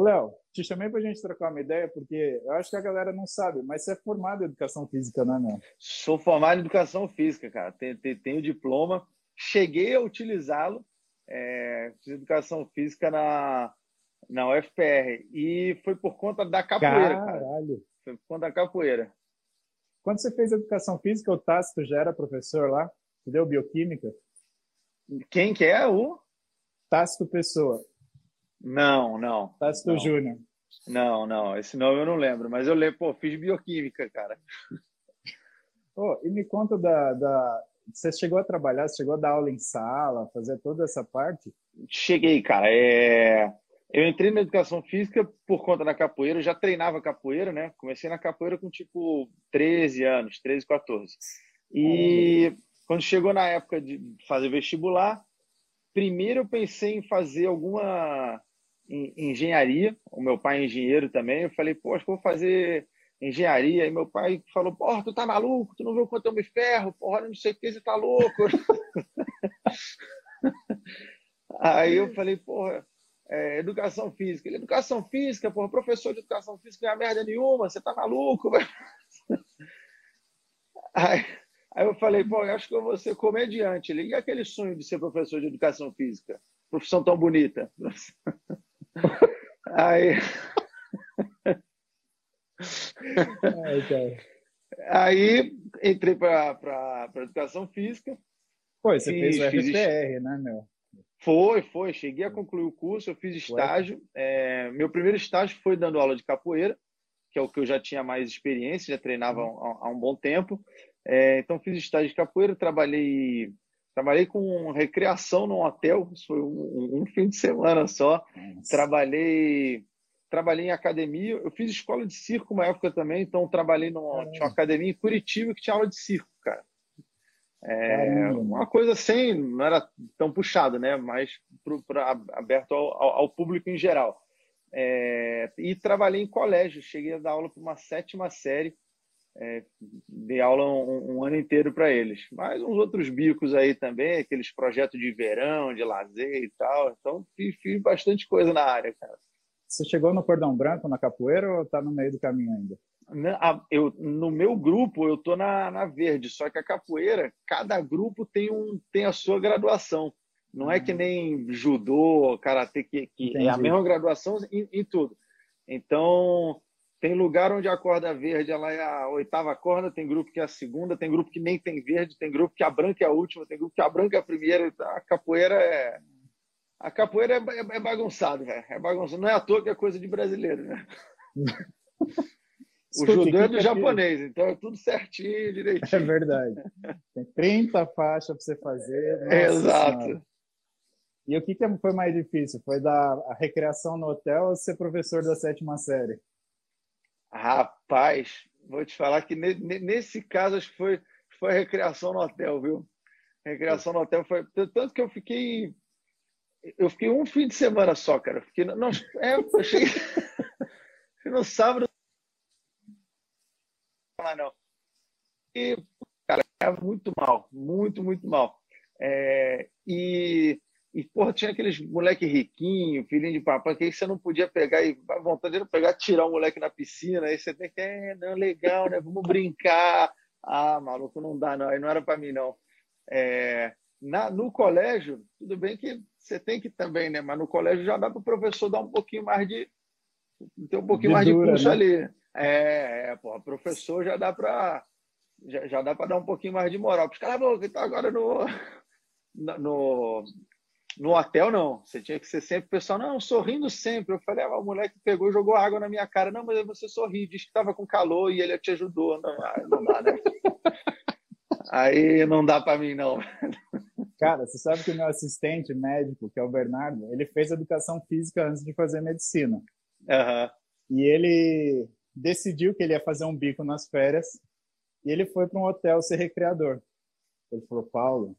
Léo, te chamei para a gente trocar uma ideia, porque eu acho que a galera não sabe, mas você é formado em educação física, né, meu? Sou formado em educação física, cara. Tenho, tenho, tenho diploma. Cheguei a utilizá-lo. É, fiz educação física na, na UFPR. E foi por conta da capoeira, Caralho. cara. Foi por conta da capoeira. Quando você fez educação física, o Tácito já era professor lá? Você deu bioquímica? Quem que é o? Tácito Pessoa. Não, não. Tácito Júnior. Não, não. Esse nome eu não lembro. Mas eu lembro, pô, fiz bioquímica, cara. Oh, e me conta da, da... Você chegou a trabalhar, você chegou a dar aula em sala, fazer toda essa parte? Cheguei, cara. É... Eu entrei na educação física por conta da capoeira. Eu já treinava capoeira, né? Comecei na capoeira com tipo 13 anos, 13, 14. E quando chegou na época de fazer vestibular, primeiro eu pensei em fazer alguma engenharia. O meu pai é engenheiro também. Eu falei, pô, acho que vou fazer engenharia. E meu pai falou, porra, tu tá maluco? Tu não viu quanto eu me ferro? Porra, não sei o que, você tá louco. Aí eu falei, porra, é, educação física. Ele, educação física, porra, professor de educação física não é merda nenhuma, você tá maluco? Aí, aí eu falei, pô, eu acho que eu vou ser comediante. Ele, e aquele sonho de ser professor de educação física? Profissão tão bonita. Aí. Aí entrei para educação física. Pô, você fiz, fez o FPR, né, meu? Foi, foi. Cheguei a concluir o curso, eu fiz estágio. É, meu primeiro estágio foi dando aula de capoeira, que é o que eu já tinha mais experiência, já treinava uhum. há, há um bom tempo. É, então fiz estágio de capoeira, trabalhei Trabalhei com recreação num hotel, foi um, um fim de semana só. Nossa. Trabalhei trabalhei em academia, eu fiz escola de circo uma época também, então trabalhei numa tinha uma academia em Curitiba que tinha aula de circo, cara. É, uma coisa assim, não era tão puxado, né? Mas pro, pra, aberto ao, ao, público em geral. É, e trabalhei em colégio, cheguei a dar aula para uma sétima série é, dei aula um, um ano inteiro para eles. Mas uns outros bicos aí também, aqueles projetos de verão, de lazer e tal. Então, fiz, fiz bastante coisa na área, cara. Você chegou no cordão branco na capoeira ou está no meio do caminho ainda? Eu, no meu grupo, eu tô na, na verde, só que a capoeira, cada grupo tem, um, tem a sua graduação. Não é que hum. nem judô, karatê, que, que é a mesma graduação em, em tudo. Então, tem lugar onde a corda verde ela é a oitava corda, tem grupo que é a segunda, tem grupo que nem tem verde, tem grupo que a branca é a última, tem grupo que a branca é a primeira. A capoeira é. A capoeira é, é, é bagunçado, velho. É bagunçado. Não é à toa que é coisa de brasileiro, né? o judô é do japonês, então é tudo certinho, direitinho. É verdade. Tem 30 faixas para você fazer. Exato. Senhora. E o que, que foi mais difícil? Foi dar a recreação no hotel ou ser professor da sétima série? Rapaz, vou te falar que nesse caso acho que foi, foi recreação no hotel, viu? Recreação no hotel foi. Tanto que eu fiquei. Eu fiquei um fim de semana só, cara. Fiquei. Não, é, eu cheguei. no sábado. Não, não. E, cara, é muito mal. Muito, muito mal. É, e e, porra, tinha aqueles moleque riquinho, filhinho de papai, que aí você não podia pegar e a vontade de pegar, tirar o moleque na piscina, aí você tem que, é, não, legal, né? Vamos brincar. Ah, maluco, não dá, não. Aí não era para mim, não. É, na, no colégio, tudo bem que você tem que também, né? Mas no colégio já dá para o professor dar um pouquinho mais de. ter um pouquinho de mais dura, de curso né? ali. É, é, pô, professor já dá para. Já, já dá para dar um pouquinho mais de moral. Os caras, então agora no, no, no hotel, não. Você tinha que ser sempre pessoal, não, sorrindo sempre. Eu falei, ah, o moleque pegou e jogou água na minha cara. Não, mas você sorriu, disse que estava com calor e ele te ajudou. Não, não dá, né? Aí não dá para mim, não. Cara, você sabe que o meu assistente médico, que é o Bernardo, ele fez educação física antes de fazer medicina. Uhum. E ele decidiu que ele ia fazer um bico nas férias e ele foi para um hotel ser recreador. Ele falou, Paulo,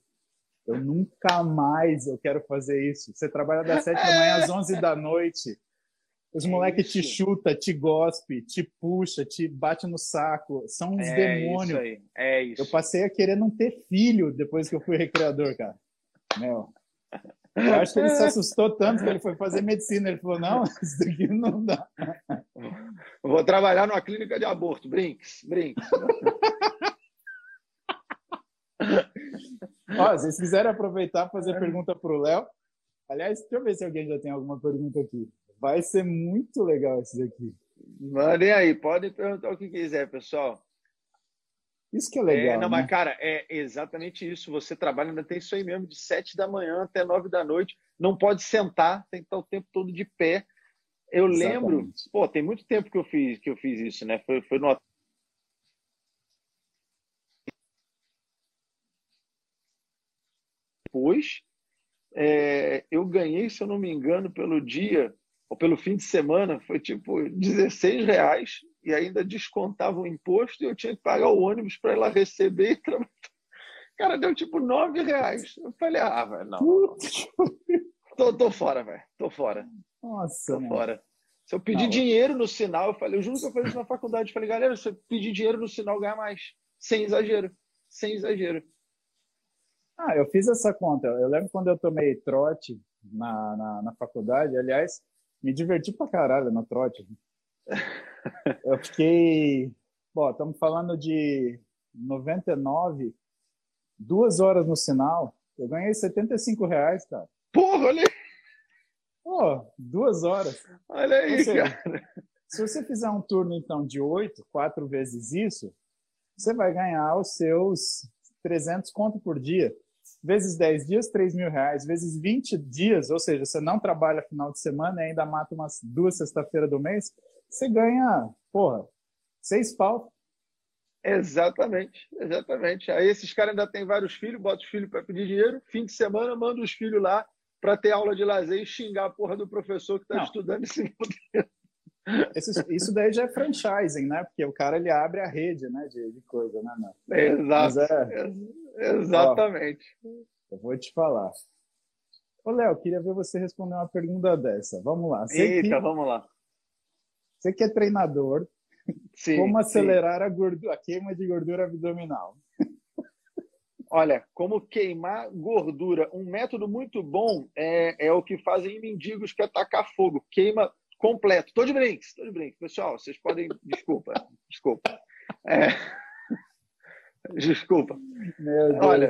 eu nunca mais eu quero fazer isso. Você trabalha das sete da manhã às onze da noite. Os é moleques te chuta, te gospe, te puxa, te bate no saco. São uns é demônios. Isso aí. É isso. Eu passei a querer não ter filho depois que eu fui recreador, cara. Meu. Eu acho que ele se assustou tanto que ele foi fazer medicina. Ele falou: não, isso daqui não dá. vou trabalhar numa clínica de aborto. Brinks, brinks. Ó, se vocês quiserem aproveitar fazer pergunta para o Léo. Aliás, deixa eu ver se alguém já tem alguma pergunta aqui. Vai ser muito legal isso daqui. Mandem aí, podem perguntar o que quiser, pessoal. Isso que é legal. É, não, né? mas, cara, é exatamente isso. Você trabalha, ainda tem isso aí mesmo, de sete da manhã até nove da noite. Não pode sentar, tem que estar o tempo todo de pé. Eu exatamente. lembro, pô, tem muito tempo que eu fiz, que eu fiz isso, né? Foi, foi no depois, é, eu ganhei, se eu não me engano, pelo dia ou pelo fim de semana, foi tipo 16 reais e ainda descontava o imposto e eu tinha que pagar o ônibus para ela receber e trabalhar. Cara, deu tipo 9 reais. Eu falei, ah, velho, não. Tô, tô fora, velho. Tô fora. Nossa. Tô mano. fora. Se eu pedir não, dinheiro no sinal, eu falei, eu juro que eu falei isso na faculdade. Eu falei, galera, se eu pedir dinheiro no sinal, ganha mais. Sem exagero. Sem exagero. Ah, eu fiz essa conta. Eu lembro quando eu tomei trote na, na, na faculdade, aliás, me diverti pra caralho no trote. eu fiquei. Bom, estamos falando de 99, duas horas no sinal. Eu ganhei 75 reais, cara. Porra, olha aí. Pô, duas horas. Olha aí, seja, cara. Se você fizer um turno, então, de oito, quatro vezes isso, você vai ganhar os seus 300 conto por dia vezes 10 dias, 3 mil reais, vezes 20 dias, ou seja, você não trabalha final de semana e ainda mata umas duas sexta-feira do mês, você ganha, porra, seis pau. Exatamente, exatamente. Aí esses caras ainda têm vários filhos, bota os filhos para pedir dinheiro, fim de semana manda os filhos lá para ter aula de lazer e xingar a porra do professor que está estudando esse Esse, isso daí já é franchising, né? Porque o cara ele abre a rede, né, de, de coisa, né? Exato. É... Exatamente. Ó, eu vou te falar. Ô, Léo, queria ver você responder uma pergunta dessa. Vamos lá. Você Eita, que, vamos lá. Você que é treinador, sim, como acelerar sim. a, gordura, a queima de gordura abdominal? Olha, como queimar gordura. Um método muito bom é, é o que fazem mendigos que é atacar fogo. Queima completo. Tô de brinks, tô de brinks. Pessoal, vocês podem... Desculpa, desculpa. É... Desculpa. Deus, Olha,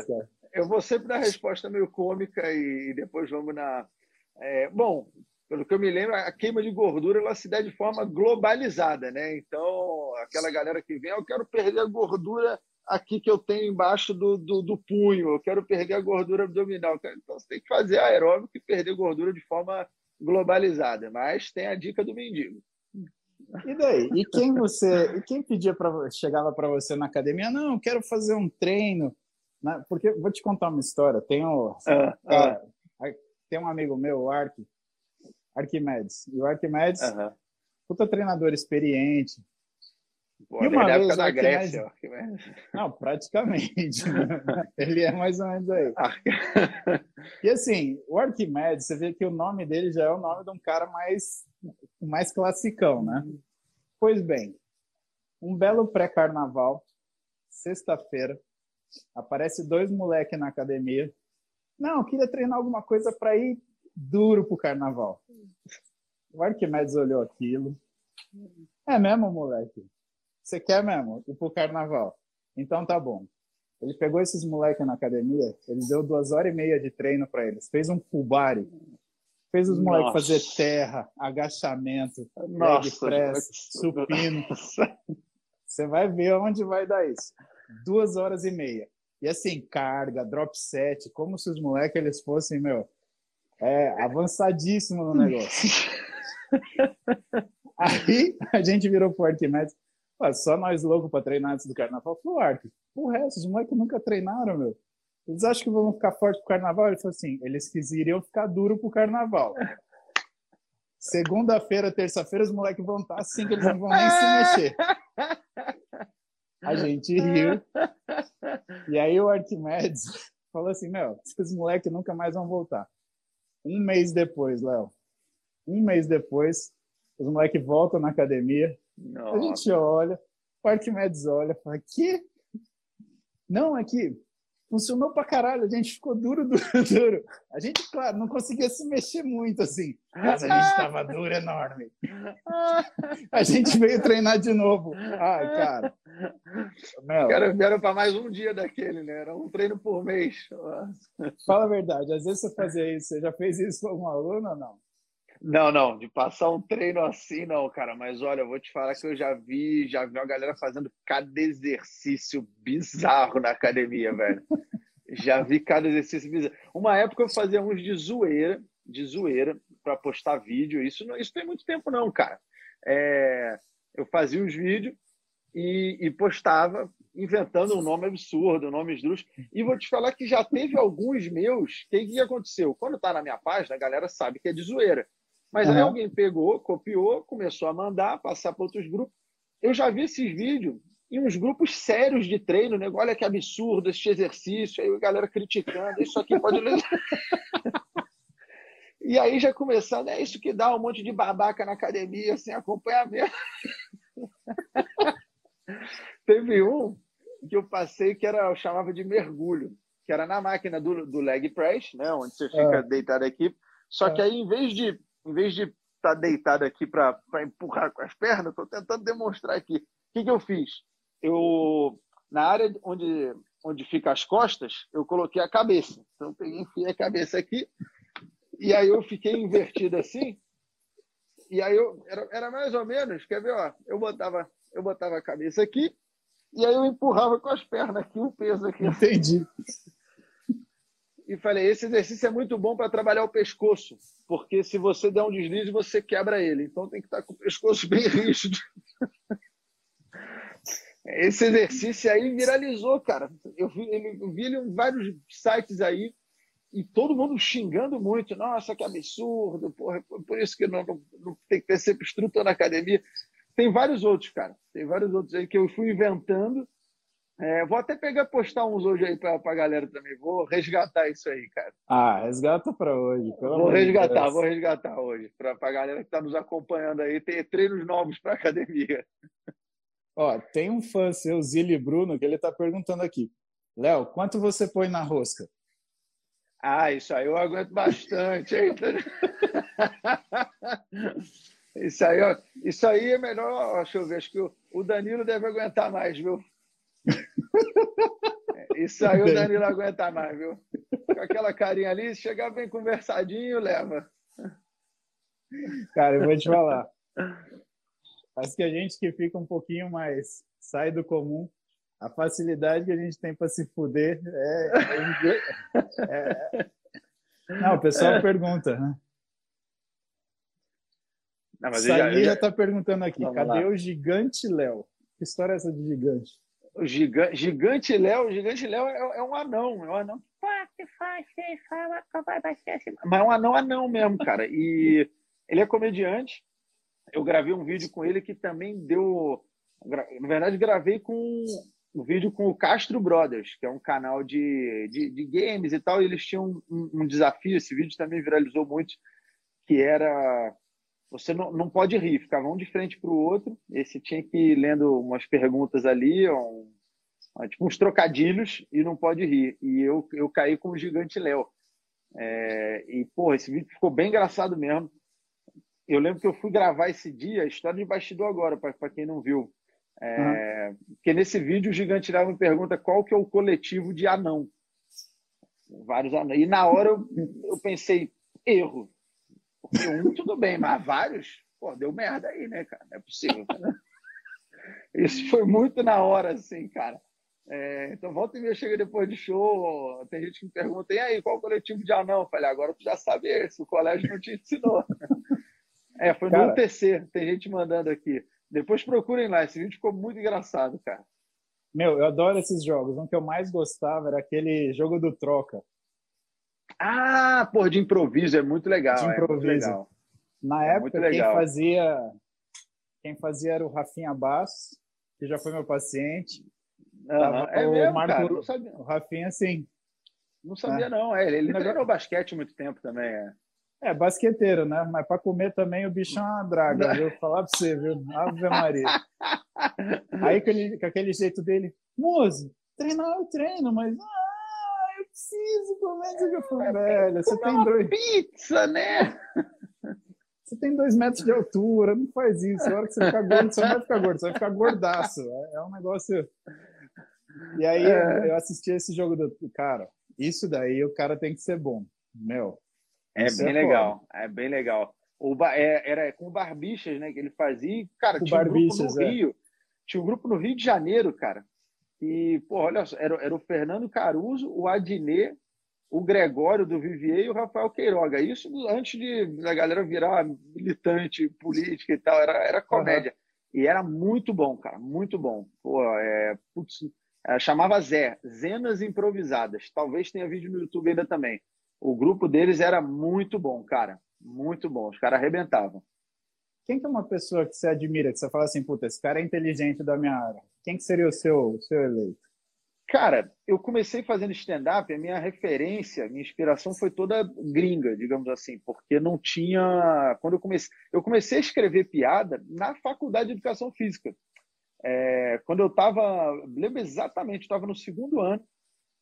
eu vou sempre dar a resposta meio cômica e depois vamos na... É, bom, pelo que eu me lembro, a queima de gordura ela se dá de forma globalizada, né? Então, aquela galera que vem, eu quero perder a gordura aqui que eu tenho embaixo do, do, do punho, eu quero perder a gordura abdominal. Então, você tem que fazer aeróbico e perder gordura de forma globalizada. Mas tem a dica do mendigo. E daí? E quem você, e quem pedia para chegava para você na academia? Não, quero fazer um treino. Né? Porque vou te contar uma história. Tem um, ah, cara, ah. tem um amigo meu, o Ark, Arquimedes. E o Arquimedes, uh -huh. puta treinador experiente. Pô, e uma vez época da Grécia, Arquimedes. Não, praticamente. Né? Ele é mais ou menos aí. e assim, o Arquimedes, você vê que o nome dele já é o nome de um cara mais mais classicão, né? Pois bem, um belo pré-carnaval, sexta-feira, aparece dois moleques na academia. Não, eu queria treinar alguma coisa para ir duro pro carnaval. O Arquimedes olhou aquilo. É mesmo, moleque? Você quer mesmo ir pro carnaval? Então tá bom. Ele pegou esses moleques na academia, ele deu duas horas e meia de treino para eles, fez um full Fez os moleques fazer terra, agachamento, leg press, supino. Você vai ver onde vai dar isso. Duas horas e meia. E assim, carga, drop set, como se os moleques eles fossem, meu, é, avançadíssimo no negócio. Aí a gente virou pro Arquimedes. Só nós loucos para treinar antes do carnaval. Falou, Arco, porra, esses moleques nunca treinaram, meu. Eles acham que vão ficar forte pro carnaval? Ele falou assim: eles quiseriam ficar duro pro carnaval. Segunda-feira, terça-feira, os moleques vão estar assim que eles não vão nem se mexer. A gente riu. E aí o Arquimedes falou assim: Meu, esses moleques nunca mais vão voltar. Um mês depois, Léo, um mês depois, os moleques voltam na academia. Nossa. A gente olha, o Arquimedes olha, fala: Que? Não, é que funcionou pra caralho, a gente ficou duro, duro, duro. A gente, claro, não conseguia se mexer muito assim, mas a gente estava duro, enorme. A gente veio treinar de novo. Ai, cara. Meu. Cara, vieram para mais um dia daquele, né? Era um treino por mês. Fala a verdade, às vezes você fazia isso, você já fez isso com algum aluno ou não? Não, não, de passar um treino assim, não, cara. Mas olha, eu vou te falar que eu já vi, já vi uma galera fazendo cada exercício bizarro na academia, velho. já vi cada exercício bizarro. Uma época eu fazia uns de zoeira, de zoeira, para postar vídeo. Isso não, isso tem muito tempo, não, cara. É, eu fazia os vídeos e, e, postava inventando um nome absurdo, um nome esdrúxulo. E vou te falar que já teve alguns meus. O que, que aconteceu? Quando tá na minha página, a galera sabe que é de zoeira. Mas uhum. aí alguém pegou, copiou, começou a mandar, passar para outros grupos. Eu já vi esses vídeos em uns grupos sérios de treino, né? Olha que absurdo esse exercício, aí a galera criticando, isso aqui pode. e aí já começando, é isso que dá um monte de babaca na academia, sem acompanhamento. Teve um que eu passei que era, eu chamava de mergulho, que era na máquina do, do leg press, né? Onde você fica é. deitado aqui. Só que é. aí, em vez de em vez de estar tá deitado aqui para empurrar com as pernas, estou tentando demonstrar aqui. O que, que eu fiz? Eu, na área onde, onde fica as costas, eu coloquei a cabeça. Então, eu peguei, enfiei a cabeça aqui, e aí eu fiquei invertido assim, e aí eu, era, era mais ou menos, quer ver, ó, eu botava, eu botava a cabeça aqui, e aí eu empurrava com as pernas aqui, o peso aqui. Entendi e falei: esse exercício é muito bom para trabalhar o pescoço, porque se você der um deslize, você quebra ele. Então tem que estar com o pescoço bem rígido. Esse exercício aí viralizou, cara. Eu vi, eu vi ele em vários sites aí e todo mundo xingando muito. Nossa, que absurdo, porra, por isso que não, não, não tem que ter sempre estrutura na academia. Tem vários outros, cara. Tem vários outros aí que eu fui inventando é, vou até pegar postar uns hoje aí para a galera também. Vou resgatar isso aí, cara. Ah, resgata para hoje. vou resgatar, vou resgatar hoje. Para a galera que está nos acompanhando aí, ter treinos novos para academia. Ó, tem um fã seu, Zili Bruno, que ele está perguntando aqui. Léo, quanto você põe na rosca? Ah, isso aí eu aguento bastante. Hein? isso, aí, ó, isso aí é melhor. Deixa eu ver, acho que o Danilo deve aguentar mais, viu? Isso aí o Danilo aguenta mais, viu? Com aquela carinha ali, se chegar bem conversadinho, leva. Cara, eu vou te falar. Acho que a gente que fica um pouquinho mais sai do comum, a facilidade que a gente tem para se fuder é, é, é... Não, o pessoal pergunta, né? Não, mas Saí já está perguntando aqui, Vamos cadê lá. o gigante Léo? Que história é essa de gigante? O gigante, gigante Léo, gigante Léo é, é, um anão, é um anão mas é um anão anão mesmo, cara. E ele é comediante. Eu gravei um vídeo com ele que também deu, na verdade, gravei com um vídeo com o Castro Brothers, que é um canal de, de, de games e tal. E eles tinham um, um desafio. Esse vídeo também viralizou muito, que era você não, não pode rir, ficava um de frente para o outro. Esse tinha que ir lendo umas perguntas ali, um, tipo uns trocadilhos, e não pode rir. E eu, eu caí com o gigante Léo. É, e, pô, esse vídeo ficou bem engraçado mesmo. Eu lembro que eu fui gravar esse dia, história de bastidor agora, para quem não viu. É, uhum. Porque nesse vídeo o Gigante Léo me pergunta qual que é o coletivo de anão. Vários anão. E na hora eu, eu pensei, erro. Porque um, tudo bem, mas vários, pô, deu merda aí, né, cara? Não é possível. Isso foi muito na hora, assim, cara. É, então, volta e meia chega depois de show, tem gente que me pergunta, e aí, qual coletivo de anão? Eu falei, agora tu já sabe esse, o colégio não te ensinou. É, foi cara, no UTC, tem gente mandando aqui. Depois procurem lá, esse vídeo ficou muito engraçado, cara. Meu, eu adoro esses jogos. Um que eu mais gostava era aquele jogo do troca. Ah, por de improviso, é muito legal. De improviso. É legal. Na é época, quem fazia quem fazia era o Rafinha Bastos, que já foi meu paciente. É o mesmo, Marco, cara, não sabia. O Rafinha, sim. Não sabia, é. não. É, ele, ele jogou basquete muito tempo também. É. É, basqueteiro, né? Mas para comer também o bicho é uma draga, viu? Falar para você, viu? Ave Maria. Aí com, ele, com aquele jeito dele, Moço, treinar eu treino, mas ah, comer. Eu falei, velho, você tem dois. Pizza, né? Você tem dois metros de altura, não faz isso. A hora que você ficar gordo, você não vai ficar gordo, você vai ficar gordaço. É, é um negócio. E aí é. eu assisti esse jogo do. Cara, isso daí o cara tem que ser bom. Meu. É bem é legal. Foda. É bem legal. O, é, era com Barbichas, né? Que ele fazia. Cara, com tinha um grupo no é. Rio. Tinha um grupo no Rio de Janeiro, cara. E, pô, olha só, era, era o Fernando Caruso, o Adnet, o Gregório do Vivier e o Rafael Queiroga. Isso antes de da galera virar militante política e tal, era, era comédia. Uhum. E era muito bom, cara, muito bom. Pô, é, putz, é, chamava Zé, Zenas Improvisadas. Talvez tenha vídeo no YouTube ainda também. O grupo deles era muito bom, cara. Muito bom. Os caras arrebentavam. Quem que é uma pessoa que você admira, que você fala assim, puta, esse cara é inteligente da minha área? Quem que seria o seu, o seu eleito? Cara, eu comecei fazendo stand-up, a minha referência, minha inspiração foi toda gringa, digamos assim, porque não tinha. Quando eu comecei, eu comecei a escrever piada na faculdade de educação física. É, quando eu estava, lembro exatamente, estava no segundo ano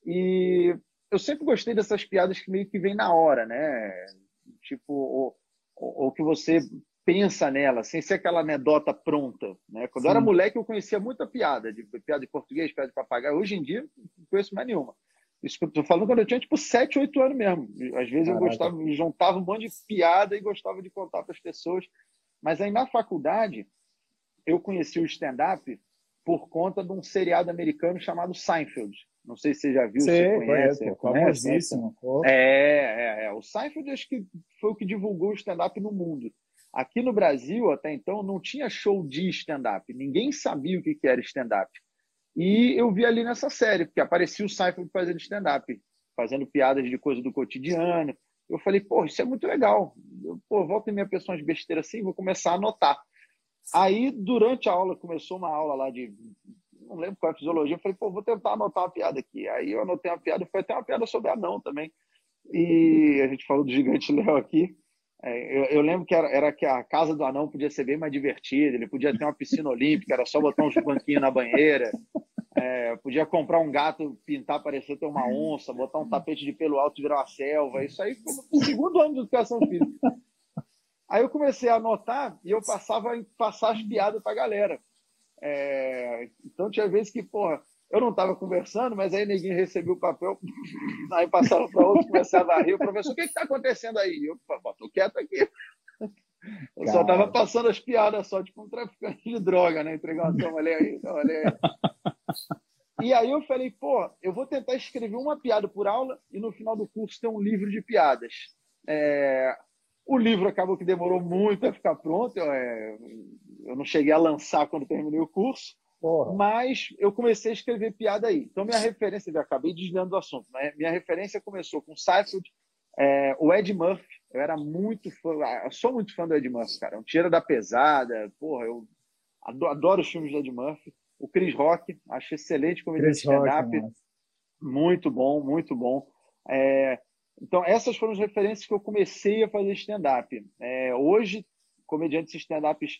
e eu sempre gostei dessas piadas que meio que vem na hora, né? Tipo, ou, ou que você pensa nela, sem ser aquela anedota pronta. Né? Quando Sim. eu era moleque, eu conhecia muita piada, de piada de português, piada de papagaio. Hoje em dia, não conheço mais nenhuma. Isso que eu tô falando quando eu tinha tipo 7, 8 anos mesmo. Às vezes Caraca. eu gostava, me juntava um monte de piada e gostava de contar para as pessoas. Mas aí na faculdade, eu conheci o stand-up por conta de um seriado americano chamado Seinfeld. Não sei se você já viu, você conhece. conhece é, é, é, O Seinfeld acho que foi o que divulgou o stand-up no mundo. Aqui no Brasil, até então, não tinha show de stand-up. Ninguém sabia o que era stand-up. E eu vi ali nessa série, porque aparecia o Seinfeld fazendo stand-up, fazendo piadas de coisa do cotidiano. Eu falei, pô, isso é muito legal. Eu, pô, volta em minha pessoa de besteira assim, vou começar a anotar. Aí, durante a aula, começou uma aula lá de. Não lembro qual é a fisiologia. Eu falei, pô, vou tentar anotar uma piada aqui. Aí eu anotei uma piada, foi até uma piada sobre anão também. E a gente falou do gigante Léo aqui. É, eu, eu, lembro que era, era, que a casa do anão podia ser bem mais divertida, ele podia ter uma piscina olímpica, era só botar uns banquinhos na banheira, é, podia comprar um gato, pintar, parecer ter uma onça, botar um tapete de pelo alto e virar uma selva. Isso aí foi no segundo ano de educação física. Aí eu comecei a anotar e eu passava a passar as piadas para a galera. É, então tinha vezes que, porra, eu não estava conversando, mas aí ninguém recebeu o papel, aí passaram para outro, começava a rir. O professor, o que está acontecendo aí? Eu estou quieto aqui. Eu só estava passando as piadas só, tipo um traficante de droga, né? Entregando, toma, olha aí, toma, olha aí. E aí eu falei, pô, eu vou tentar escrever uma piada por aula e no final do curso ter um livro de piadas. É... O livro acabou que demorou muito a ficar pronto, eu, é... eu não cheguei a lançar quando terminei o curso, Porra. Mas eu comecei a escrever piada aí. Então, minha referência, eu acabei desviando do assunto, né? minha referência começou com Seinfeld, é, o Ed Murphy. Eu era muito fã, ah, eu sou muito fã do Ed Murphy, cara. Um tira da pesada, porra, eu adoro, adoro, os filmes do Ed Murphy. O Chris Rock, acho excelente comediante stand-up. Muito bom, muito bom. É, então, essas foram as referências que eu comecei a fazer stand-up. É, hoje, comediantes stand-ups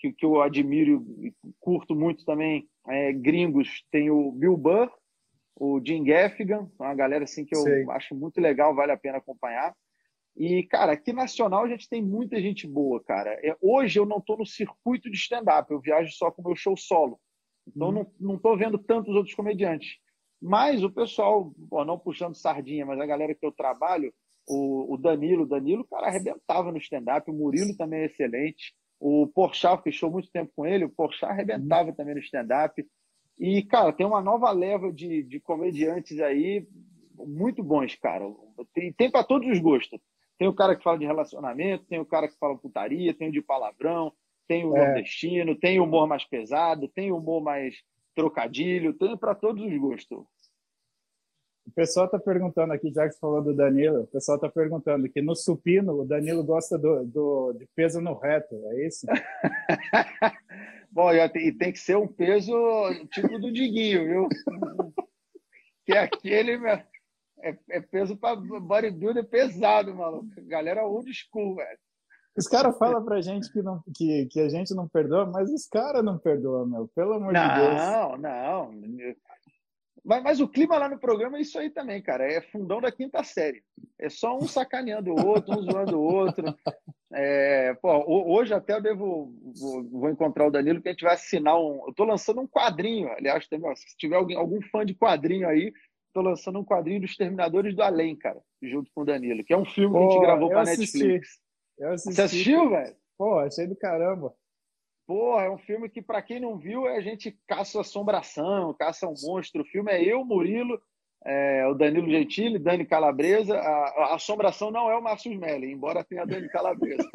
que, que eu admiro e curto muito também, é, gringos, tem o Bill Burr, o Jim Gaffigan, uma galera assim que eu Sei. acho muito legal, vale a pena acompanhar. E, cara, aqui nacional a gente tem muita gente boa, cara. É, hoje eu não estou no circuito de stand-up, eu viajo só com o meu show solo. Então hum. não estou vendo tantos outros comediantes. Mas o pessoal, pô, não puxando sardinha, mas a galera que eu trabalho, o, o Danilo, o Danilo, cara, arrebentava no stand-up, o Murilo também é excelente. O Porchat fechou muito tempo com ele, o Porchat arrebentava também no stand-up. E, cara, tem uma nova leva de, de comediantes aí muito bons, cara. Tem, tem para todos os gostos. Tem o cara que fala de relacionamento, tem o cara que fala putaria, tem o de palavrão, tem o é. nordestino, tem o humor mais pesado, tem o humor mais trocadilho, tem para todos os gostos. O pessoal está perguntando aqui, já que você falou do Danilo, o pessoal está perguntando que no supino o Danilo gosta do, do, de peso no reto, é isso? Bom, e tem que ser um peso tipo do Diguinho, viu? que é aquele é, é peso para bodybuilder pesado, maluco. Galera old school, velho. Os caras falam pra gente que, não, que, que a gente não perdoa, mas os caras não perdoam, meu. Pelo amor não, de Deus. Não, não. Mas, mas, o clima lá no programa é isso aí também, cara. É fundão da quinta série. É só um sacaneando o outro, um zoando o outro. É, pô, hoje até eu devo vou, vou, encontrar o Danilo que a gente vai assinar um. Eu estou lançando um quadrinho, aliás, se tiver alguém, algum fã de quadrinho aí, estou lançando um quadrinho dos Terminadores do Além, cara, junto com o Danilo, que é um filme pô, que a gente gravou para Netflix. Eu assisti. Você assistiu, velho? Pô, achei do caramba. Porra, é um filme que, para quem não viu, a gente caça assombração, caça um monstro. O filme é eu, Murilo, é, o Danilo Gentili, Dani Calabresa. A, a, assombração não é o Márcio Smelly, embora tenha a Dani Calabresa.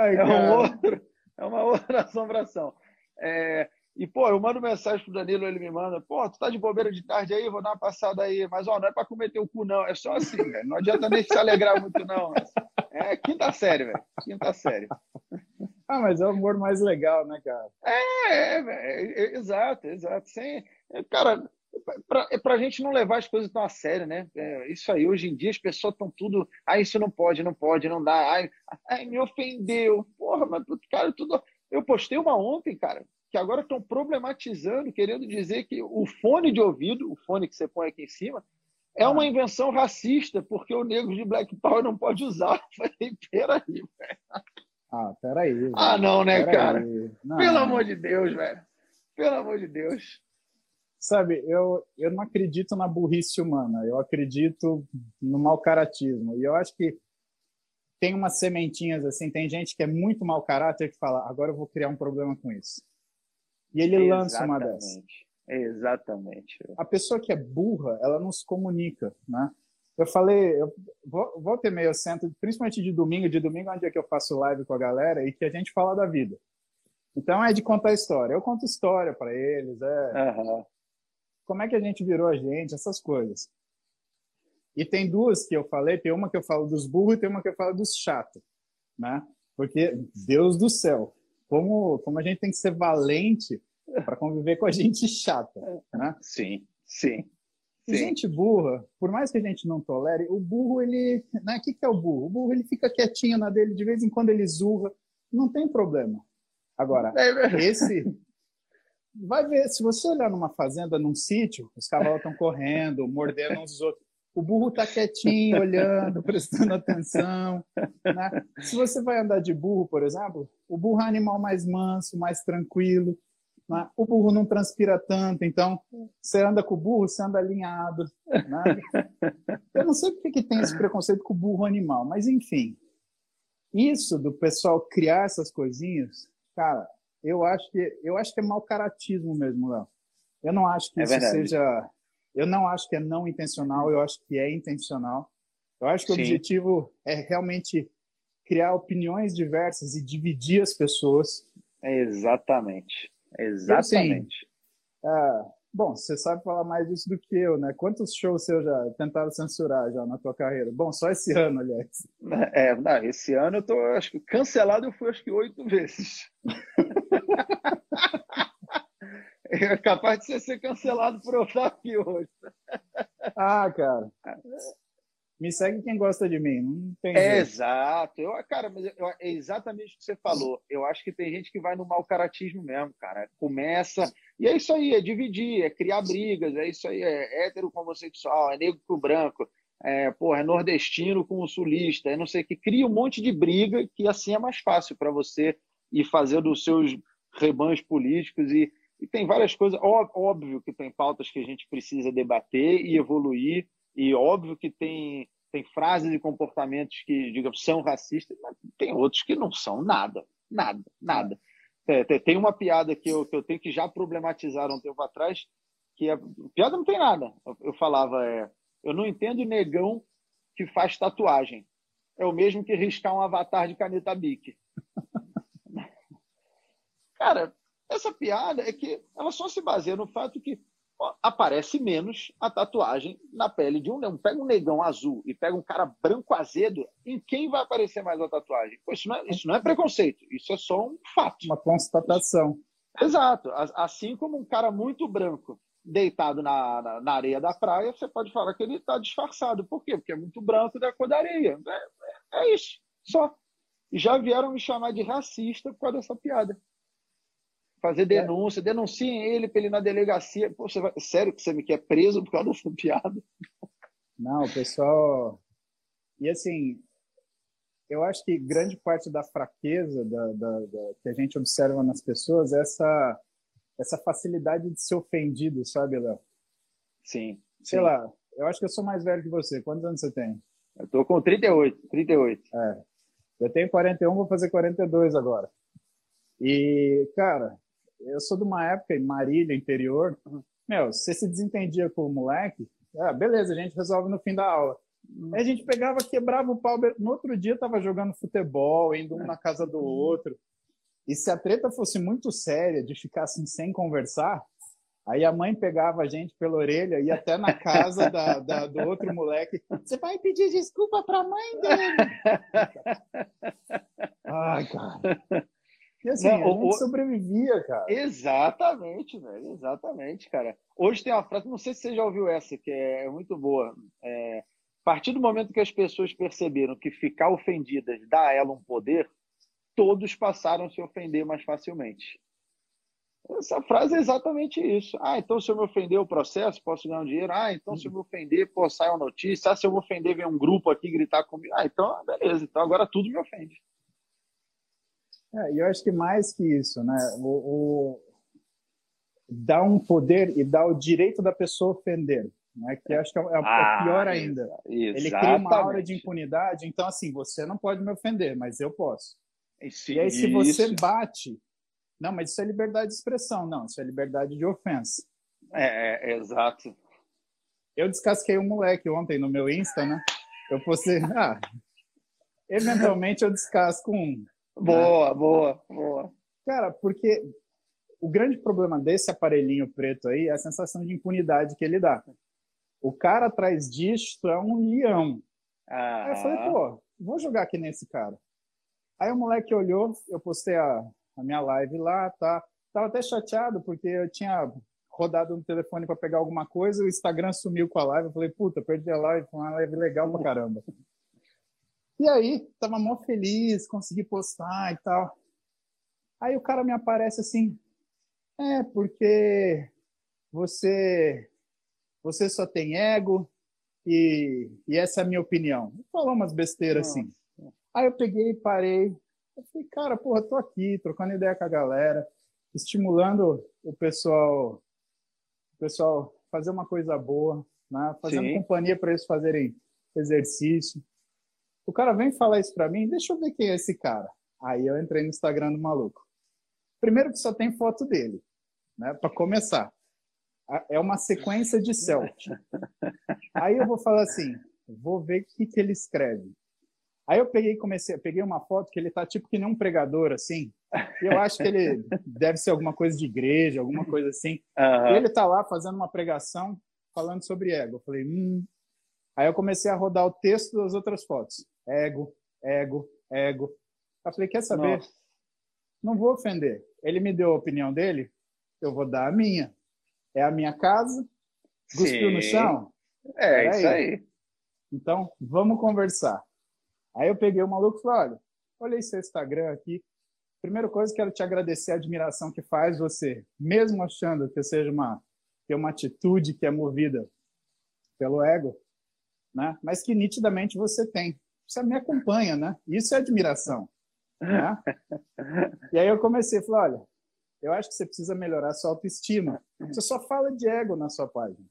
Ai, é, um outro, é uma outra assombração. É, e, pô, eu mando mensagem pro Danilo, ele me manda, pô, tu tá de bobeira de tarde aí, vou dar uma passada aí. Mas, ó, não é pra comer teu cu, não. É só assim, velho. Não adianta nem se alegrar muito, não. É quinta série, velho. Quinta série. Ah, mas é o humor mais legal, né, cara? É, é, é exato, exato. Sem, cara, pra, é pra gente não levar as coisas tão a sério, né? É, isso aí, hoje em dia as pessoas estão tudo. Ah, isso não pode, não pode, não dá. Ai, ai, me ofendeu. Porra, mas, cara, tudo. Eu postei uma ontem, cara, que agora estão problematizando, querendo dizer que o fone de ouvido, o fone que você põe aqui em cima, é uma ah. invenção racista, porque o negro de Black Power não pode usar. Eu falei, peraí, velho. Ah, peraí. Velho. Ah, não, né, cara? Não, Pelo amor de Deus, velho. Pelo amor de Deus. Sabe, eu, eu não acredito na burrice humana, eu acredito no mau caratismo. E eu acho que tem umas sementinhas assim, tem gente que é muito mau caráter que fala, agora eu vou criar um problema com isso. E ele Exatamente. lança uma dessas. Exatamente. A pessoa que é burra, ela não se comunica, né? Eu falei, eu ter meio centro, principalmente de domingo, de domingo é um dia que eu faço live com a galera e que a gente fala da vida. Então é de contar história. Eu conto história para eles, é uhum. como é que a gente virou a gente, essas coisas. E tem duas que eu falei, tem uma que eu falo dos burros e tem uma que eu falo dos chatos, né? Porque Deus do céu, como, como a gente tem que ser valente para conviver com a gente chata, né? Sim, sim. Sim. Gente burra, por mais que a gente não tolere, o burro, ele. Né, o que, que é o burro? O burro ele fica quietinho na dele, de vez em quando ele zurra, não tem problema. Agora, é esse. Vai ver, se você olhar numa fazenda, num sítio, os cavalos estão correndo, mordendo uns dos outros. O burro está quietinho, olhando, prestando atenção. Né? Se você vai andar de burro, por exemplo, o burro é um animal mais manso, mais tranquilo. Né? O burro não transpira tanto, então você anda com o burro, você anda alinhado. Né? Eu não sei porque que tem esse preconceito com o burro animal, mas enfim. Isso do pessoal criar essas coisinhas, cara, eu acho que eu acho que é mau caratismo mesmo, Léo. Eu não acho que é isso verdade. seja eu não acho que é não intencional, eu acho que é intencional. Eu acho que Sim. o objetivo é realmente criar opiniões diversas e dividir as pessoas. É exatamente. Exatamente. Assim, é, bom, você sabe falar mais disso do que eu, né? Quantos shows você já tentaram censurar já na tua carreira? Bom, só esse ano, aliás. É, não, esse ano eu tô, acho que cancelado eu fui acho que oito vezes. é capaz de você ser cancelado por eu estar aqui hoje. Ah, cara. Me segue quem gosta de mim. Não tem é, exato. Eu, cara, mas eu, é exatamente o que você falou. Eu acho que tem gente que vai no mau caratismo mesmo, cara. Começa. E é isso aí, é dividir, é criar brigas, é isso aí, é hétero com homossexual, é negro com branco, é, porra, é nordestino com sulista, é não sei o que. Cria um monte de briga que assim é mais fácil para você ir fazendo os seus rebanhos políticos e e tem várias coisas, óbvio que tem pautas que a gente precisa debater e evoluir, e óbvio que tem, tem frases e comportamentos que, digamos, são racistas, mas tem outros que não são nada, nada, nada. É, tem uma piada que eu, que eu tenho que já problematizar um tempo atrás, que a é, piada não tem nada. Eu, falava, é, eu não entendo negão que faz tatuagem. É o mesmo que riscar um avatar de caneta Bic. Cara, essa piada é que ela só se baseia no fato que aparece menos a tatuagem na pele de um negão. Pega um negão azul e pega um cara branco azedo, em quem vai aparecer mais a tatuagem? Pô, isso, não é, isso não é preconceito, isso é só um fato. Uma constatação. Exato. Assim como um cara muito branco deitado na, na, na areia da praia, você pode falar que ele está disfarçado. Por quê? Porque é muito branco da cor da areia. É, é, é isso, só. E já vieram me chamar de racista por causa dessa piada. Fazer denúncia, é. denunciem ele para ele na delegacia. Pô, vai... Sério que você me quer preso por causa dessa piada? Não, pessoal. E assim, eu acho que grande parte da fraqueza da, da, da, que a gente observa nas pessoas é essa, essa facilidade de ser ofendido, sabe, Léo? Sim. Sei sim. lá, eu acho que eu sou mais velho que você. Quantos anos você tem? Eu tô com 38, 38. É. Eu tenho 41, vou fazer 42 agora. E, cara, eu sou de uma época em Marília, interior. Meu, você se desentendia com o moleque, ah, beleza, a gente resolve no fim da aula. Aí a gente pegava, quebrava o pau. No outro dia tava jogando futebol, indo um na casa do outro. E se a treta fosse muito séria, de ficar assim sem conversar, aí a mãe pegava a gente pela orelha e até na casa da, da, do outro moleque. Você vai pedir desculpa para a mãe dele. Ai, cara. E assim, Não, a gente o, sobrevivia, cara. Exatamente, velho. Exatamente, cara. Hoje tem uma frase, não sei se você já ouviu essa, que é muito boa. É, a partir do momento que as pessoas perceberam que ficar ofendidas dá a ela um poder, todos passaram a se ofender mais facilmente. Essa frase é exatamente isso. Ah, então se eu me ofender o processo, posso ganhar um dinheiro. Ah, então se eu me ofender, pô, sai uma notícia. Ah, se eu me ofender, vem um grupo aqui gritar comigo. Ah, então beleza. Então agora tudo me ofende. É, e eu acho que mais que isso, né? O, o... Dá um poder e dá o direito da pessoa ofender né? que acho que é, é, ah, pior ainda. Exatamente. Ele cria uma aura de impunidade, então assim, você não pode me ofender, mas eu posso. e aí se você isso. bate, não, mas isso é liberdade de expressão, não, isso é liberdade de ofensa. É, é exato. Eu descasquei um moleque ontem no meu Insta, né? Eu postei, ah, eventualmente eu descasco um. Né? Boa, né? boa, boa. Cara, porque o grande problema desse aparelhinho preto aí é a sensação de impunidade que ele dá. O cara atrás disso é um leão. Ah. Aí eu falei, pô, vou jogar aqui nesse cara. Aí o moleque olhou, eu postei a, a minha live lá, tá? Tava até chateado porque eu tinha rodado no telefone para pegar alguma coisa, o Instagram sumiu com a live. Eu falei, puta, perdi a live, foi uma live legal pra caramba. E aí, tava mó feliz, consegui postar e tal. Aí o cara me aparece assim, é, porque você você só tem ego e, e essa é a minha opinião. Falou umas besteiras assim. Aí eu peguei, parei, eu falei, cara, porra, tô aqui trocando ideia com a galera, estimulando o pessoal, o pessoal fazer uma coisa boa, né? fazendo Sim. companhia para eles fazerem exercício. O cara vem falar isso para mim, deixa eu ver quem é esse cara. Aí eu entrei no Instagram do maluco. Primeiro que só tem foto dele, né? Para começar é uma sequência de selfie. Aí eu vou falar assim, vou ver o que, que ele escreve. Aí eu peguei comecei, peguei uma foto que ele tá tipo que nem um pregador assim. Eu acho que ele deve ser alguma coisa de igreja, alguma coisa assim. Uhum. ele tá lá fazendo uma pregação falando sobre ego. Eu falei, hum. Aí eu comecei a rodar o texto das outras fotos. Ego, ego, ego. Eu falei, quer saber? Nossa. Não vou ofender. Ele me deu a opinião dele, eu vou dar a minha. É a minha casa? Cuspiu no chão? É, isso aí. aí. Então, vamos conversar. Aí eu peguei o maluco e falei, olha, olhei seu Instagram aqui. Primeira coisa, quero te agradecer a admiração que faz você, mesmo achando que seja uma, que é uma atitude que é movida pelo ego, né? mas que nitidamente você tem. Você me acompanha, né? Isso é admiração. Né? e aí eu comecei a falar, olha, eu acho que você precisa melhorar sua autoestima. Você só fala de ego na sua página.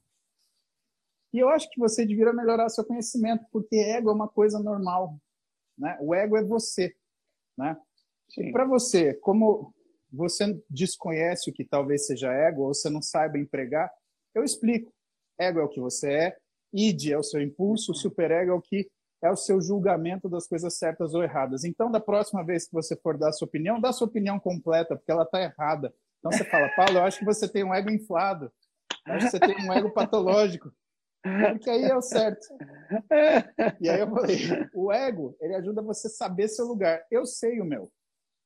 E eu acho que você deveria melhorar seu conhecimento, porque ego é uma coisa normal. Né? O ego é você. Né? Para você, como você desconhece o que talvez seja ego, ou você não saiba empregar, eu explico. Ego é o que você é, id é o seu impulso, superego é o que é o seu julgamento das coisas certas ou erradas. Então, da próxima vez que você for dar sua opinião, dá sua opinião completa, porque ela está errada. Então você fala, Paulo, eu acho que você tem um ego inflado. Eu acho que você tem um ego patológico. Porque aí é o certo. E aí eu falei, o ego, ele ajuda você a saber seu lugar. Eu sei o meu.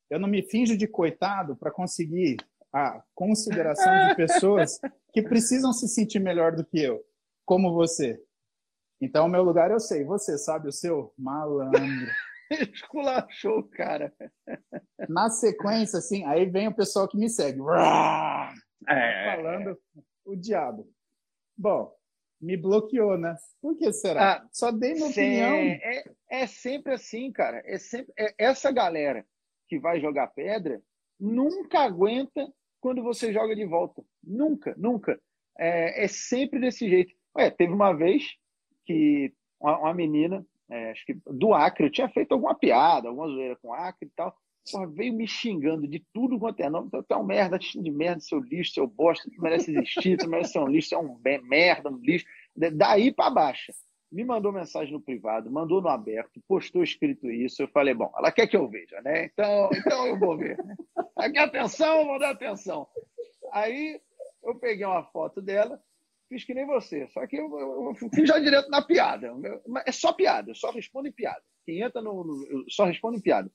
Eu não me finjo de coitado para conseguir a consideração de pessoas que precisam se sentir melhor do que eu, como você. Então, o meu lugar eu sei. Você sabe o seu? Malandro. Esculachou, cara. Na sequência, assim, aí vem o pessoal que me segue. É. Falando o diabo. Bom, me bloqueou, né? Por que será? Ah, Só dei minha opinião. É, é sempre assim, cara. É sempre é, essa galera que vai jogar pedra nunca aguenta quando você joga de volta. Nunca, nunca. É, é sempre desse jeito. Ué, teve uma vez que uma, uma menina, é, acho que do Acre, eu tinha feito alguma piada, alguma zoeira com Acre e tal. Porra, veio me xingando de tudo quanto é nome. Tu é um merda, de merda, seu lixo, seu bosta, tu merece existir, tu merece ser um lixo, é um merda, um lixo. Daí para baixo. Me mandou mensagem no privado, mandou no aberto, postou escrito isso. Eu falei, bom, ela quer que eu veja, né? Então, então eu vou ver. Aqui atenção, vou dar atenção. Aí eu peguei uma foto dela, fiz que nem você, só que eu, eu, eu fiz já direto na piada. É só piada, eu só respondo em piada. Quem entra no, no só responde em piada.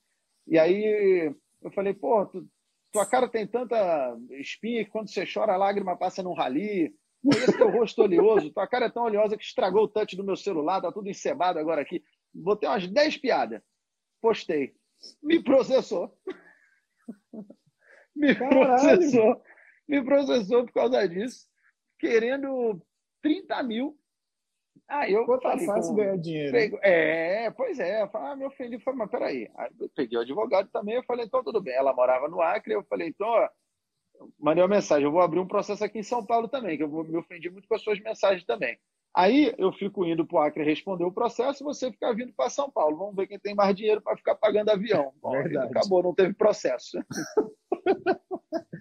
E aí eu falei, pô, tu, tua cara tem tanta espinha que quando você chora, a lágrima passa num rali. Esse teu rosto oleoso, tua cara é tão oleosa que estragou o touch do meu celular, tá tudo encebado agora aqui. Botei umas 10 piadas. Postei. Me processou. me Caralho. processou. Me processou por causa disso, querendo 30 mil ah, eu Ficou falei, fácil ganhar dinheiro. Pego, é, pois é. Eu falei, ah, me ofendi. Falei, mas peraí. Aí eu peguei o advogado também. Eu falei, então tudo bem. Ela morava no Acre. Eu falei, então, ó, mandei uma mensagem. Eu vou abrir um processo aqui em São Paulo também, que eu me ofendi muito com as suas mensagens também. Aí eu fico indo para o Acre responder o processo e você fica vindo para São Paulo. Vamos ver quem tem mais dinheiro para ficar pagando avião. Bom, acabou, não teve processo.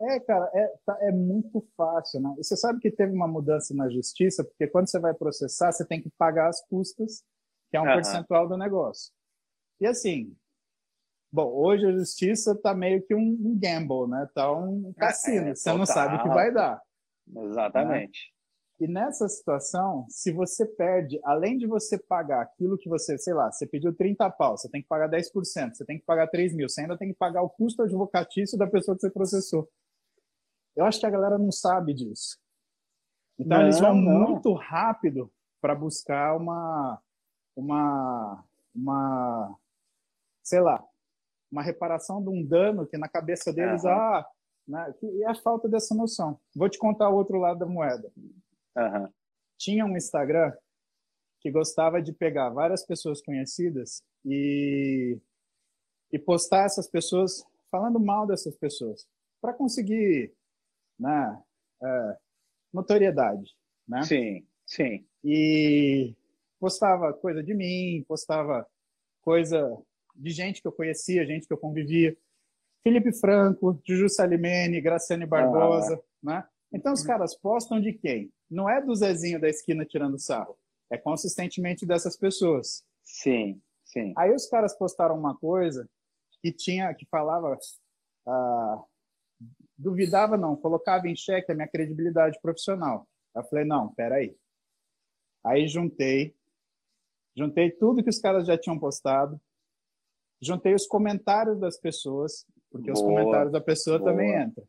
É, cara, é, tá, é muito fácil, né? E você sabe que teve uma mudança na justiça, porque quando você vai processar, você tem que pagar as custas, que é um uhum. percentual do negócio. E assim, bom, hoje a justiça tá meio que um, gamble, né? Tá um cassino, é, você total. não sabe o que vai dar. Exatamente. Né? E nessa situação, se você perde, além de você pagar aquilo que você, sei lá, você pediu 30 pau, você tem que pagar 10%, você tem que pagar 3 mil, você ainda tem que pagar o custo advocatício da pessoa que você processou. Eu acho que a galera não sabe disso. Então não, eles vão não. muito rápido para buscar uma, uma, uma, sei lá, uma reparação de um dano que na cabeça deles, uhum. ah, né, e é a falta dessa noção. Vou te contar o outro lado da moeda. Uhum. Tinha um Instagram que gostava de pegar várias pessoas conhecidas e, e postar essas pessoas falando mal dessas pessoas para conseguir né, é, notoriedade, né? Sim, sim. E postava coisa de mim, postava coisa de gente que eu conhecia, gente que eu convivia. Felipe Franco, Juju Salimene, Graciane Barbosa, ah. né? Então os caras postam de quem? Não é do Zezinho da esquina tirando sarro, é consistentemente dessas pessoas. Sim, sim. Aí os caras postaram uma coisa que tinha, que falava ah, duvidava não, colocava em xeque a minha credibilidade profissional. Eu falei, não, peraí. Aí juntei, juntei tudo que os caras já tinham postado, juntei os comentários das pessoas, porque Boa. os comentários da pessoa Boa. também entram.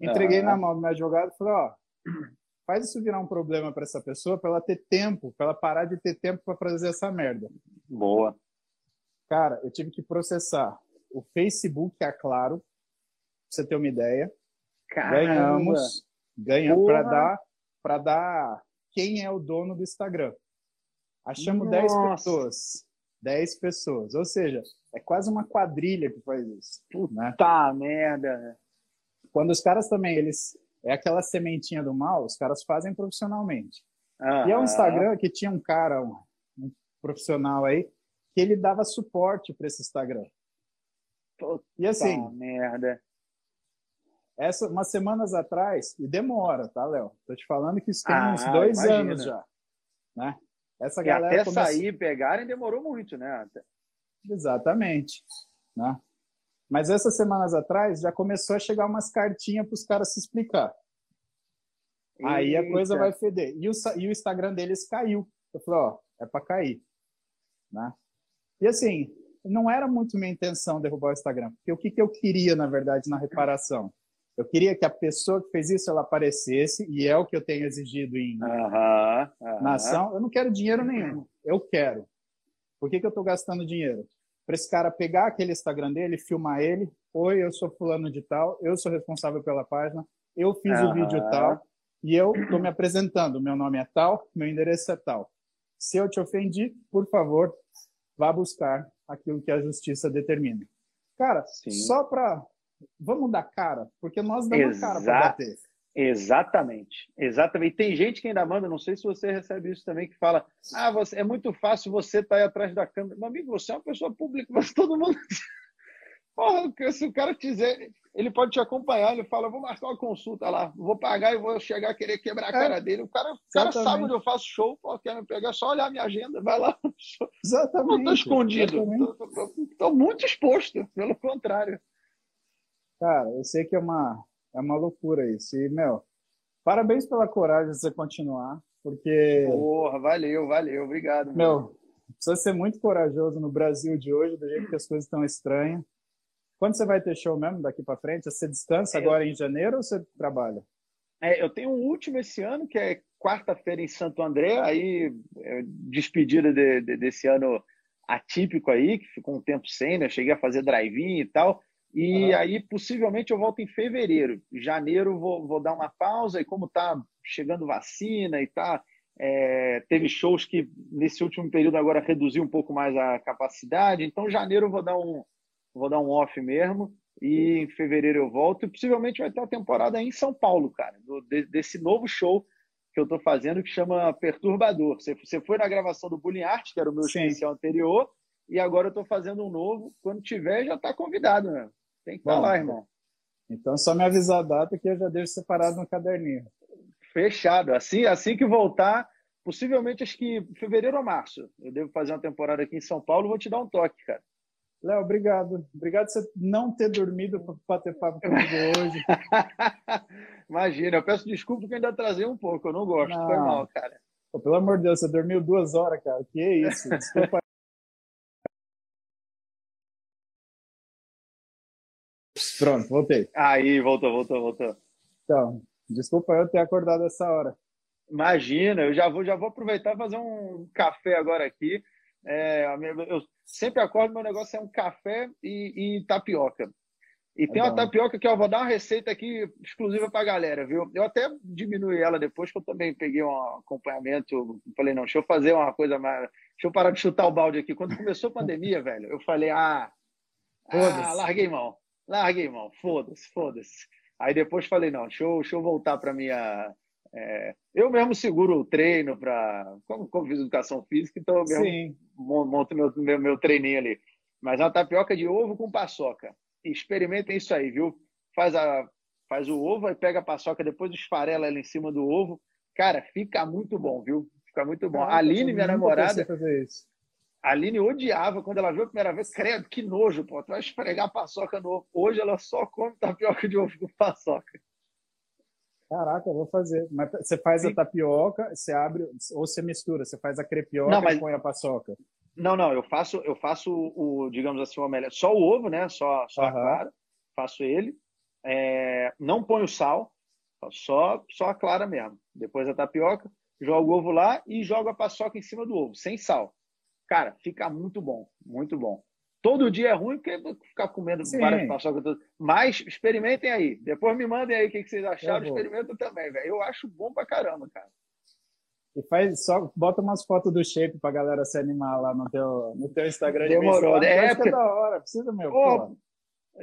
Entreguei uhum. na mão do meu advogado e falei, ó, faz isso virar um problema para essa pessoa, para ela ter tempo, para ela parar de ter tempo para fazer essa merda. Boa. Cara, eu tive que processar o Facebook, é claro, pra você ter uma ideia. Caramba. Ganhamos, ganhamos para dar para dar quem é o dono do Instagram. Achamos 10 pessoas. 10 pessoas. Ou seja, é quase uma quadrilha que faz isso. Né? Tá merda. Quando os caras também, eles. É aquela sementinha do mal, os caras fazem profissionalmente. E é um Instagram que tinha um cara, um, um profissional aí, que ele dava suporte para esse Instagram. Puta e assim, merda. Essa, umas semanas atrás, e demora, tá, Léo? Tô te falando que isso tem ah, uns dois imagina. anos já. Né? Essa e galera até começou... sair e pegarem demorou muito, né? Exatamente. Né? Mas essas semanas atrás já começou a chegar umas cartinhas para os caras se explicar. Eita. Aí a coisa vai feder. E o, e o Instagram deles caiu. Eu falei, ó, é para cair. Né? E assim, não era muito minha intenção derrubar o Instagram, porque o que, que eu queria, na verdade, na reparação? Eu queria que a pessoa que fez isso ela aparecesse, e é o que eu tenho exigido em uhum, na ação. Eu não quero dinheiro nenhum, eu quero. Por que, que eu estou gastando dinheiro? para esse cara pegar aquele Instagram dele, filmar ele. Oi, eu sou fulano de tal, eu sou responsável pela página, eu fiz uhum. o vídeo tal e eu estou me apresentando. Meu nome é tal, meu endereço é tal. Se eu te ofendi, por favor, vá buscar aquilo que a justiça determina. Cara, Sim. só para vamos dar cara, porque nós damos Exa... cara para bater. Exatamente, exatamente. Tem gente que ainda manda, não sei se você recebe isso também, que fala: ah, você, é muito fácil você estar tá aí atrás da câmera. Meu amigo, você é uma pessoa pública, mas todo mundo. Porra, se o cara quiser, ele pode te acompanhar, ele fala: vou marcar uma consulta lá, vou pagar e vou chegar a querer quebrar a é. cara é, dele. O cara, o cara sabe onde eu faço show, pô, quer me pegar, é só olhar a minha agenda, vai lá. Exatamente. Não estou escondido, estou muito exposto, pelo contrário. Cara, eu sei que é uma é uma loucura isso. E, meu, parabéns pela coragem de você continuar, porque. Porra, valeu, valeu, obrigado. Meu, precisa ser muito corajoso no Brasil de hoje, do jeito que as coisas estão estranhas. Quando você vai ter show mesmo daqui para frente? Você descansa é, agora em janeiro ou você trabalha? É, eu tenho um último esse ano, que é quarta-feira em Santo André, aí é, despedida de, de, desse ano atípico aí, que ficou um tempo sem, né? Cheguei a fazer drive-in e tal. E uhum. aí, possivelmente, eu volto em fevereiro. Janeiro, vou, vou dar uma pausa. E como tá chegando vacina e tá. É, teve shows que nesse último período agora reduziu um pouco mais a capacidade. Então, janeiro eu vou dar um, vou dar um off mesmo. E em fevereiro eu volto. E possivelmente vai ter a temporada em São Paulo, cara, do, de, desse novo show que eu estou fazendo que chama Perturbador. Você, você foi na gravação do Bullying Art, que era o meu Sim. especial anterior, e agora eu estou fazendo um novo. Quando tiver, já está convidado, né? Tem que estar tá lá, irmão. Então, só me avisar a data que eu já deixo separado no caderninho. Fechado. Assim, assim que voltar, possivelmente acho que fevereiro ou março. Eu devo fazer uma temporada aqui em São Paulo, vou te dar um toque, cara. Léo, obrigado. Obrigado por você não ter dormido para bater papo comigo hoje. Imagina, eu peço desculpa porque ainda trazei um pouco, eu não gosto. Não. Foi mal, cara. Pô, pelo amor de Deus, você dormiu duas horas, cara. Que é isso? Desculpa Pronto, voltei. Aí, voltou, voltou, voltou. Então, desculpa eu ter acordado essa hora. Imagina, eu já vou, já vou aproveitar e fazer um café agora aqui. É, eu sempre acordo, meu negócio é um café e, e tapioca. E é tem bom. uma tapioca que eu vou dar uma receita aqui exclusiva para a galera, viu? Eu até diminui ela depois, que eu também peguei um acompanhamento. Falei, não, deixa eu fazer uma coisa mais. Deixa eu parar de chutar o balde aqui. Quando começou a pandemia, velho, eu falei, ah, ah larguei mão. Larguei, irmão. Foda-se, foda-se. Aí depois falei, não, deixa eu, deixa eu voltar para minha. É... eu mesmo seguro o treino para. Como, como fiz educação física, então eu mesmo Sim. monto meu, meu, meu treininho ali. Mas é uma tapioca de ovo com paçoca. Experimentem isso aí, viu? Faz, a, faz o ovo, aí pega a paçoca, depois esfarela ela em cima do ovo. Cara, fica muito bom, viu? Fica muito bom. a Aline, minha namorada. Fazer isso. A Aline odiava quando ela viu a primeira vez. Credo, que nojo, pô. Tu vai esfregar paçoca no ovo. Hoje ela só come tapioca de ovo com paçoca. Caraca, eu vou fazer. Mas você faz Sim. a tapioca, você abre, ou você mistura, você faz a crepioca não, mas... e põe a paçoca. Não, não, eu faço, eu faço o, digamos assim, o omelete. Só o ovo, né? Só, só uhum. a clara. Faço ele. É... não ponho sal, só, só a clara mesmo. Depois a tapioca, jogo o ovo lá e jogo a paçoca em cima do ovo, sem sal. Cara, fica muito bom, muito bom. Todo dia é ruim porque ficar comendo Sim. várias paçocas. Mas experimentem aí. Depois me mandem aí o que vocês acharam. Experimentem também, velho. Eu acho bom pra caramba, cara. E faz só bota umas fotos do shape pra galera se animar lá no teu, no teu Instagram. Demorou, de é, porque... é da hora, precisa, meu. Pô,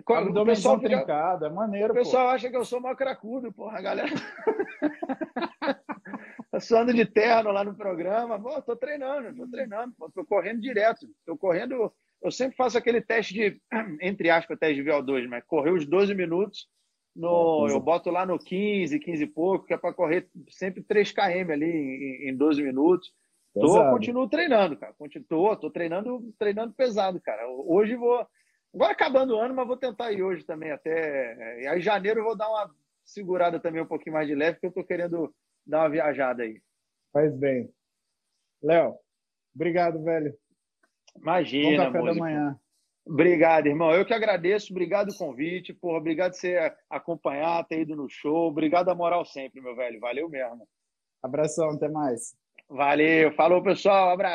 pô. O pessoal trincado, é maneiro. O pessoal pô. acha que eu sou mal cracudo, porra, a galera. suando de terno lá no programa. Pô, tô treinando, tô treinando, pô, tô correndo direto. Tô correndo. Eu sempre faço aquele teste de, entre aspas, teste de VO2, mas correr os 12 minutos. No, eu boto lá no 15, 15 e pouco, que é para correr sempre 3 km ali em, em 12 minutos. Tô, continuo treinando, cara. Continuo, tô treinando, treinando pesado, cara. Hoje vou. Agora acabando o ano, mas vou tentar ir hoje também até. E aí, janeiro, eu vou dar uma segurada também um pouquinho mais de leve, porque eu tô querendo dar uma viajada aí. Faz bem. Léo, obrigado, velho. Imagina, Bom café da manhã. Obrigado, irmão. Eu que agradeço. Obrigado o convite. Porra, obrigado por você acompanhar, ter ido no show. Obrigado a moral sempre, meu velho. Valeu mesmo. Abração, até mais. Valeu. Falou, pessoal. Abraço.